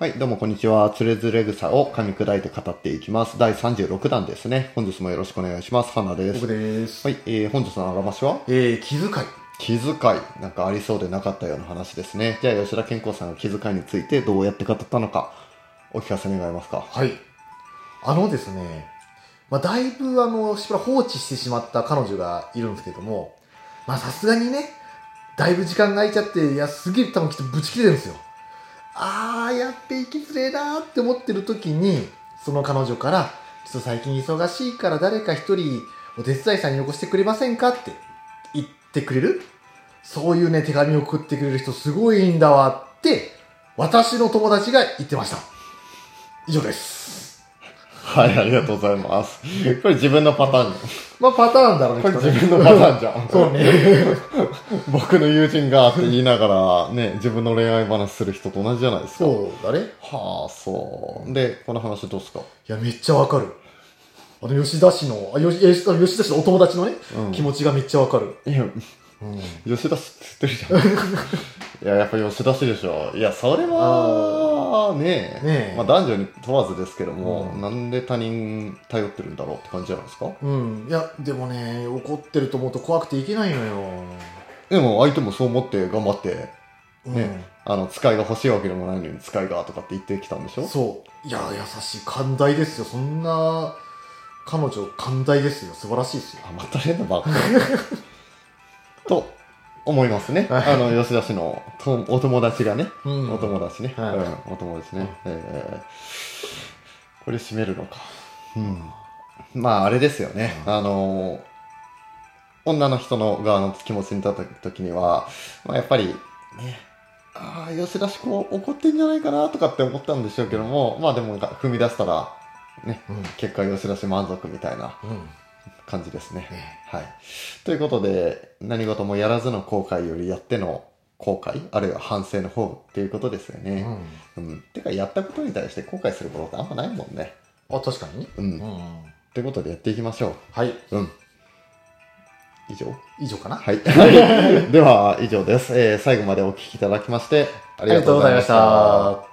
はい、どうもこんにちは。つれづれ草を噛み砕いて語っていきます。第36弾ですね。本日もよろしくお願いします。花です。僕です。はい、えー、本日のあらましは？えー、気遣い。気遣い。なんかありそうでなかったような話ですね。じゃあ吉田健康さんが気遣いについてどうやって語ったのか、お聞かせ願えますか？はい。あのですね、まあ、だいぶあの、しばらく放置してしまった彼女がいるんですけども、まあ、さすがにね、だいぶ時間が空いちゃって、いや、すげえ多分きっとブチ切れるんですよ。ああ、やっていきづれえなって思ってる時に、その彼女から、ちょっと最近忙しいから誰か一人お手伝いさんに起こしてくれませんかって言ってくれる？そういうね、手紙を送ってくれる人すごいんだわって、私の友達が言ってました。以上です。はい、ありがとうございます。これ自分のパターン。まあパターンだろうね、これ自分のパターンじゃん。そうね。僕の友人がって言いながらね、自分の恋愛話する人と同じじゃないですか。そうだね。はあ、そう。で、この話どうですか？いや、めっちゃわかる。あの、吉田氏の、あ、よし、え吉田氏のお友達のね、うん気持ちがめっちゃわかる。いや、うん。吉田氏って言ってるじゃん。いや、やっぱ吉田氏でしょ。いや、それは、ねねえまあ男女に問わずですけども、うんなんで他人頼ってるんだろうって感じじゃないですか？うん。いや、でもね、怒ってると思うと怖くていけないのよ。でも相手もそう思って頑張って、うん。ね、あの、使いが欲しいわけでもないのに使いがとかって言ってきたんでしょ？そう。いや、優しい。寛大ですよ。そんな、彼女、寛大ですよ。素晴らしいですよ。あ、また変なバカ。と、思いますね。はいあの、吉田氏のとお友達がね、うんお友達ね、はいうん、お友達ね、えーこれ締めるのか。うん。まあ、あれですよね。あの女の人の側の気持ちに立った時には、まあ、やっぱり、ね、ああ、吉田氏こう怒ってんじゃないかなとかって思ったんでしょうけども、まあでも踏み出したら、ね、うん。結果吉田氏満足みたいなうん。感じですね。ねはい。ということで、何事もやらずの後悔よりやっての後悔、あるいは反省の方っていうことですようね。ん。うん。てか、やったことに対して後悔することってあんまないもんね。あ、確かにね。う。うんん。ということでやっていきましょはい。う。うん。以上？以上かな？はい。では、以上です。えー最後までお聞きいただきまして、あありがとうございました。